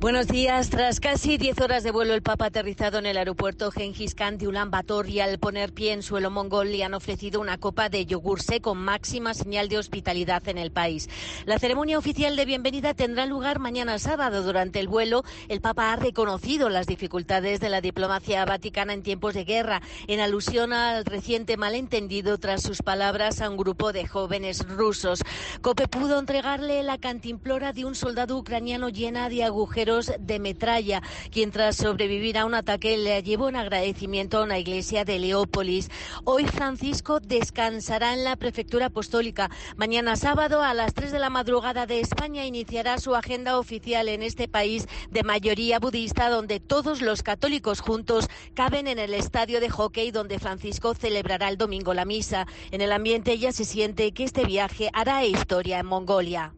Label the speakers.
Speaker 1: Buenos días. Tras casi 10 horas de vuelo, el Papa ha aterrizado en el aeropuerto Genghis Khan de Ulan Bator y al poner pie en suelo mongol le han ofrecido una copa de yogur seco, máxima señal de hospitalidad en el país. La ceremonia oficial de bienvenida tendrá lugar mañana sábado. Durante el vuelo, el Papa ha reconocido las dificultades de la diplomacia vaticana en tiempos de guerra, en alusión al reciente malentendido tras sus palabras a un grupo de jóvenes rusos. Cope pudo entregarle la cantimplora de un soldado ucraniano llena de agujeros de metralla, quien tras sobrevivir a un ataque le llevó un agradecimiento a una iglesia de Leópolis. Hoy Francisco descansará en la prefectura apostólica. Mañana sábado a las 3 de la madrugada de España iniciará su agenda oficial en este país de mayoría budista donde todos los católicos juntos caben en el estadio de hockey donde Francisco celebrará el domingo la misa. En el ambiente ya se siente que este viaje hará historia en Mongolia.